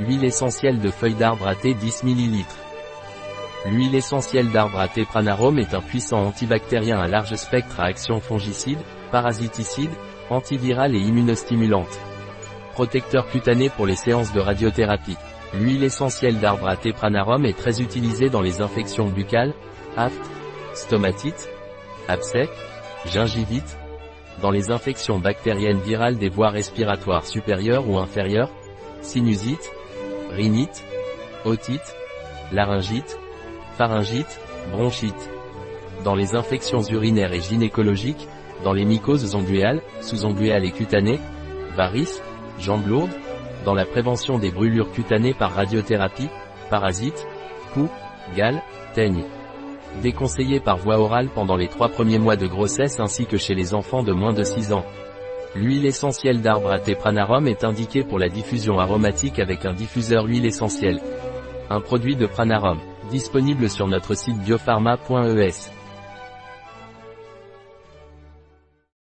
Huile essentielle de feuilles d'arbre à thé 10 ml. L'huile essentielle d'arbre à thé Pranarum est un puissant antibactérien à large spectre à action fongicide, parasiticide, antivirale et immunostimulante. Protecteur cutané pour les séances de radiothérapie. L'huile essentielle d'arbre à thé Pranarum est très utilisée dans les infections buccales, aphtes, stomatite, abcès, gingivite, dans les infections bactériennes virales des voies respiratoires supérieures ou inférieures, sinusite, rhinite, otite, laryngite, pharyngite, bronchite. Dans les infections urinaires et gynécologiques, dans les mycoses onguéales, sous-onguéales et cutanées, varices, jambes lourdes, dans la prévention des brûlures cutanées par radiothérapie, parasites, poux, gales, teigne. Déconseillé par voie orale pendant les trois premiers mois de grossesse ainsi que chez les enfants de moins de 6 ans. L'huile essentielle d'arbre à thé Pranarum est indiquée pour la diffusion aromatique avec un diffuseur huile essentielle. Un produit de Pranarum, disponible sur notre site biopharma.es.